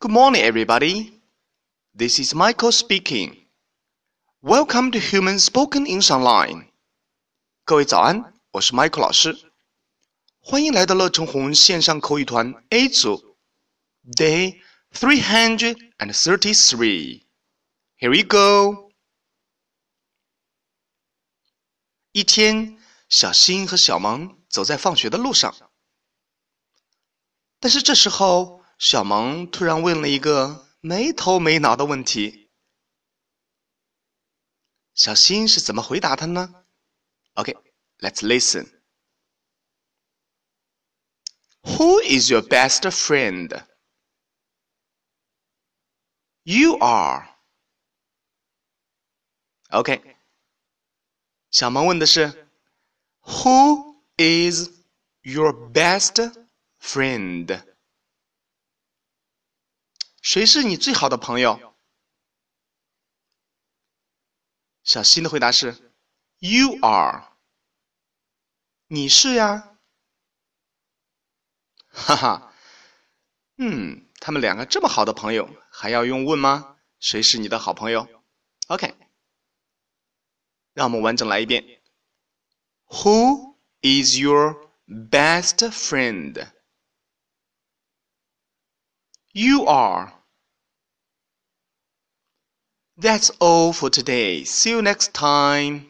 Good morning, everybody. This is Michael speaking. Welcome to Human Spoken English Online. 各位早安，我是 Michael 老师，欢迎来到乐成红线上口语团 A 组，Day three hundred and thirty-three. Here we go. 一天，小新和小萌走在放学的路上，但是这时候， 小萌突然问了一个没头没脑的问题。小新是怎么回答他呢？OK，let's listen. Who is your best friend? You are. OK，小萌问的是 Who is your best friend？ 谁是你最好的朋友？小新的回答是：You are。你是呀。哈哈，嗯，他们两个这么好的朋友，还要用问吗？谁是你的好朋友？OK，让我们完整来一遍。Who is your best friend? You are. That's all for today. See you next time.